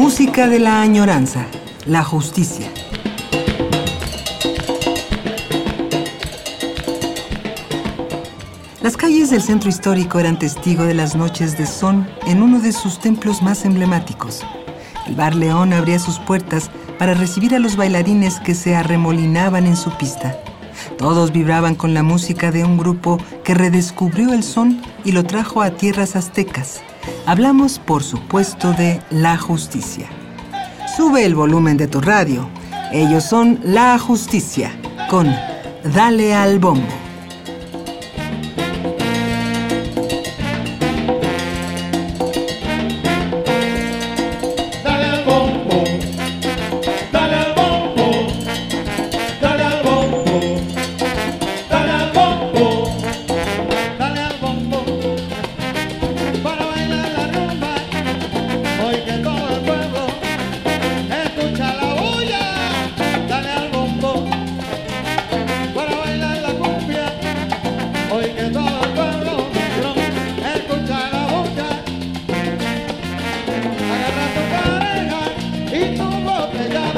Música de la añoranza, la justicia. Las calles del centro histórico eran testigo de las noches de son en uno de sus templos más emblemáticos. El Bar León abría sus puertas para recibir a los bailarines que se arremolinaban en su pista. Todos vibraban con la música de un grupo que redescubrió el son y lo trajo a tierras aztecas. Hablamos, por supuesto, de la justicia. Sube el volumen de tu radio. Ellos son La Justicia, con Dale al Bombo. love that God.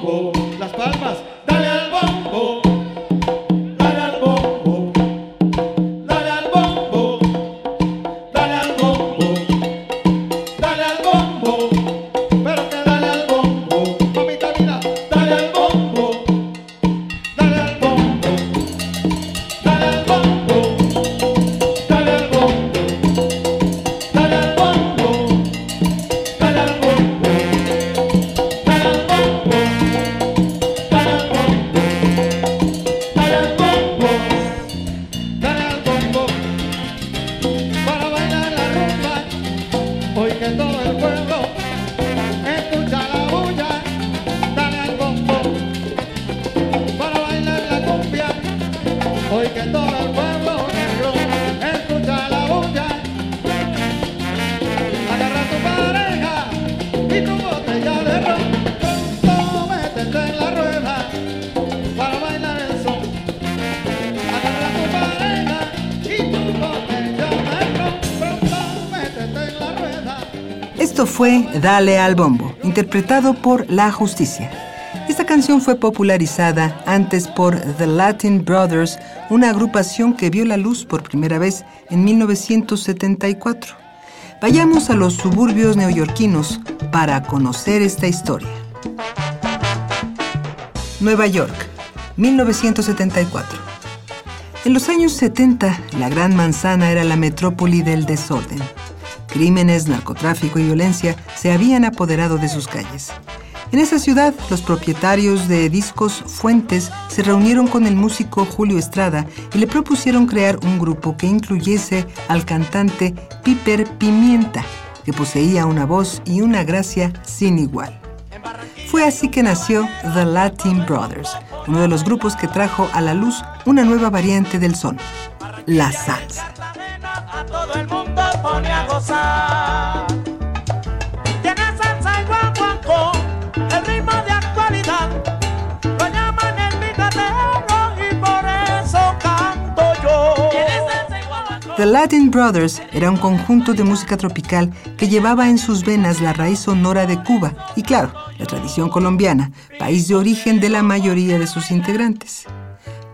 bombo, las palmas, dale al bombo. Fue Dale al Bombo, interpretado por La Justicia. Esta canción fue popularizada antes por The Latin Brothers, una agrupación que vio la luz por primera vez en 1974. Vayamos a los suburbios neoyorquinos para conocer esta historia. Nueva York, 1974. En los años 70, la Gran Manzana era la metrópoli del desorden. Crímenes, narcotráfico y violencia se habían apoderado de sus calles. En esa ciudad, los propietarios de discos Fuentes se reunieron con el músico Julio Estrada y le propusieron crear un grupo que incluyese al cantante Piper Pimienta, que poseía una voz y una gracia sin igual. Fue así que nació The Latin Brothers, uno de los grupos que trajo a la luz una nueva variante del son, la salsa pone a gozar. Tiene salsa y el ritmo de actualidad. Lo llaman el picadero y por eso canto yo. The Latin Brothers era un conjunto de música tropical que llevaba en sus venas la raíz sonora de Cuba y, claro, la tradición colombiana, país de origen de la mayoría de sus integrantes.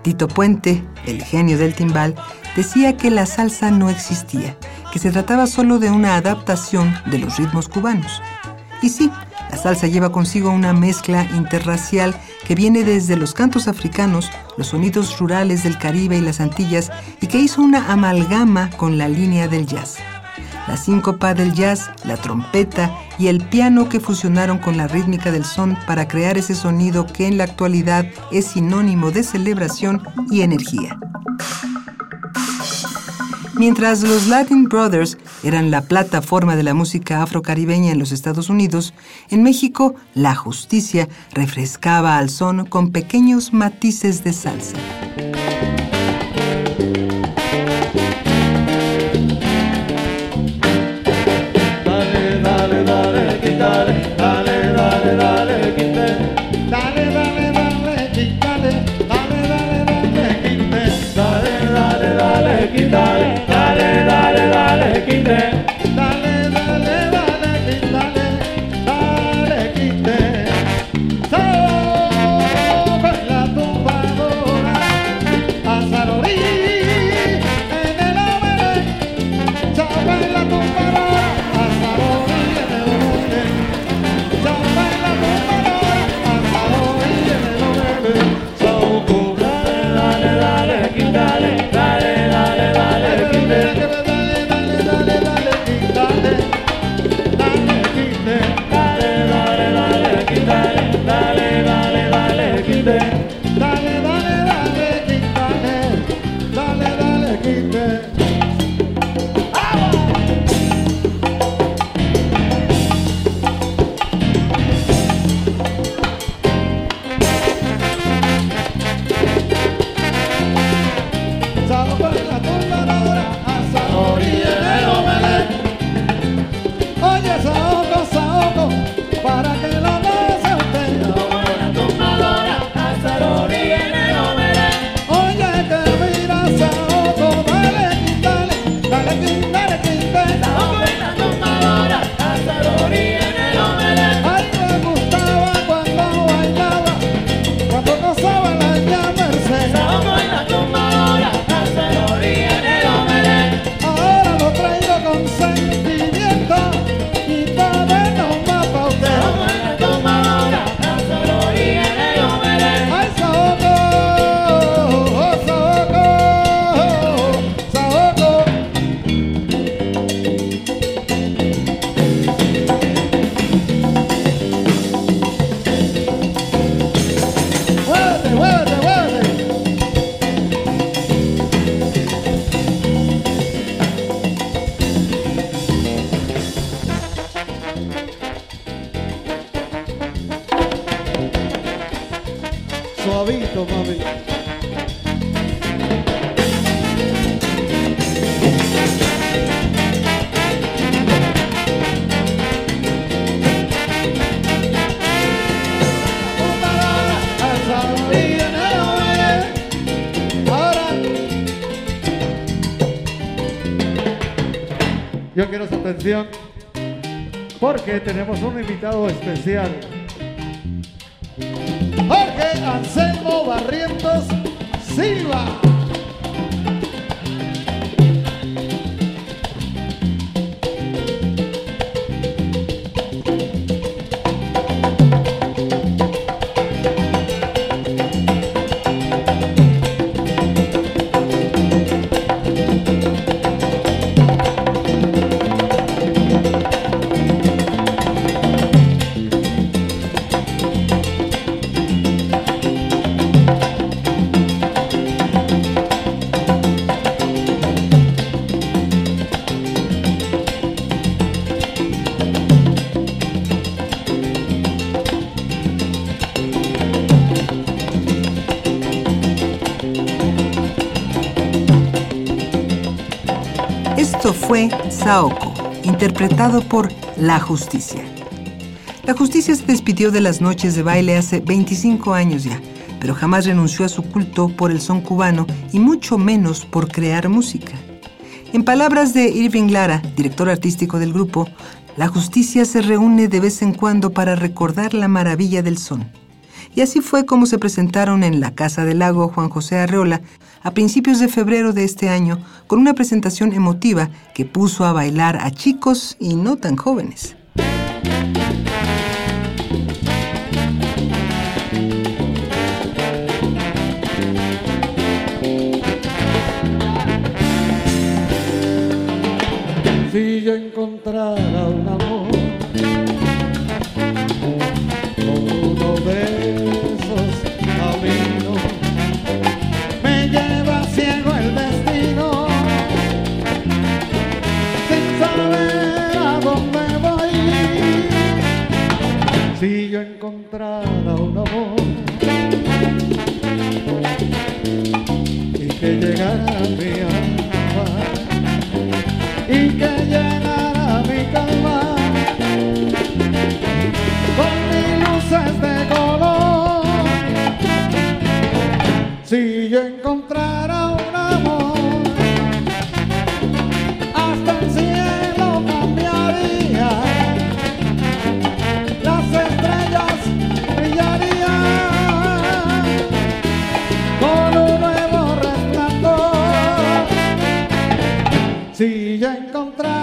Tito Puente, el genio del timbal, decía que la salsa no existía, que se trataba solo de una adaptación de los ritmos cubanos. Y sí, la salsa lleva consigo una mezcla interracial que viene desde los cantos africanos, los sonidos rurales del Caribe y las Antillas y que hizo una amalgama con la línea del jazz. La síncopa del jazz, la trompeta y el piano que fusionaron con la rítmica del son para crear ese sonido que en la actualidad es sinónimo de celebración y energía. Mientras los Latin Brothers eran la plataforma de la música afrocaribeña en los Estados Unidos, en México la justicia refrescaba al son con pequeños matices de salsa. Samba, banana, Yo quiero su atención porque tenemos un invitado especial. Jorge Anselmo Barrientos Silva. fue Saoko, interpretado por La Justicia. La Justicia se despidió de las noches de baile hace 25 años ya, pero jamás renunció a su culto por el son cubano y mucho menos por crear música. En palabras de Irving Lara, director artístico del grupo, la justicia se reúne de vez en cuando para recordar la maravilla del son. Y así fue como se presentaron en la Casa del Lago Juan José Arreola a principios de febrero de este año con una presentación emotiva que puso a bailar a chicos y no tan jóvenes. Si yo encontrara Si ya encontré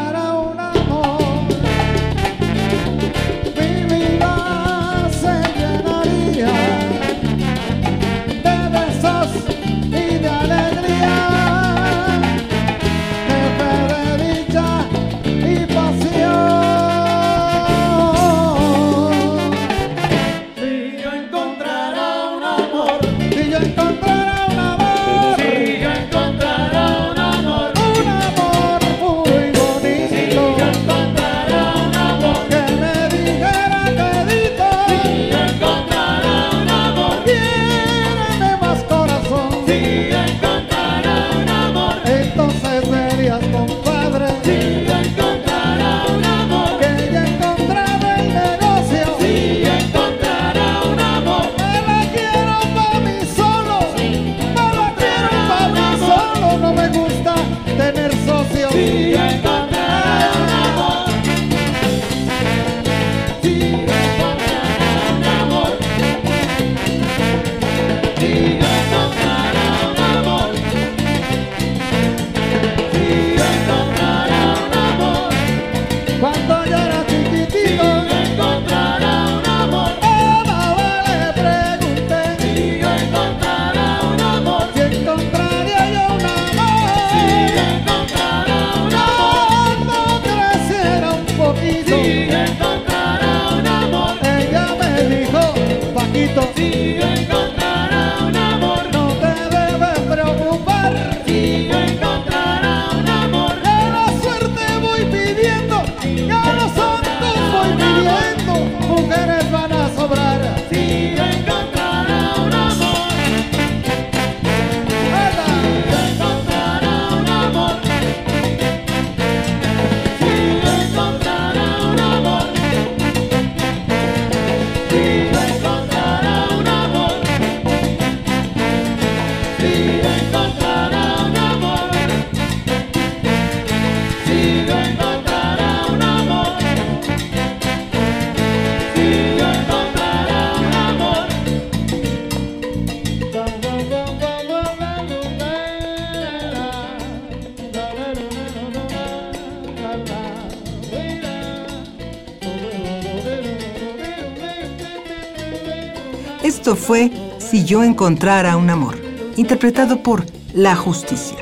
Esto fue Si yo encontrara un amor, interpretado por La Justicia.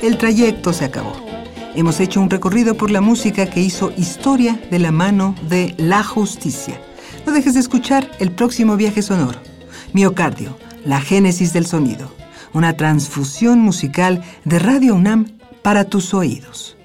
El trayecto se acabó. Hemos hecho un recorrido por la música que hizo historia de la mano de La Justicia. No dejes de escuchar el próximo viaje sonoro. Miocardio, la génesis del sonido. Una transfusión musical de Radio UNAM para tus oídos.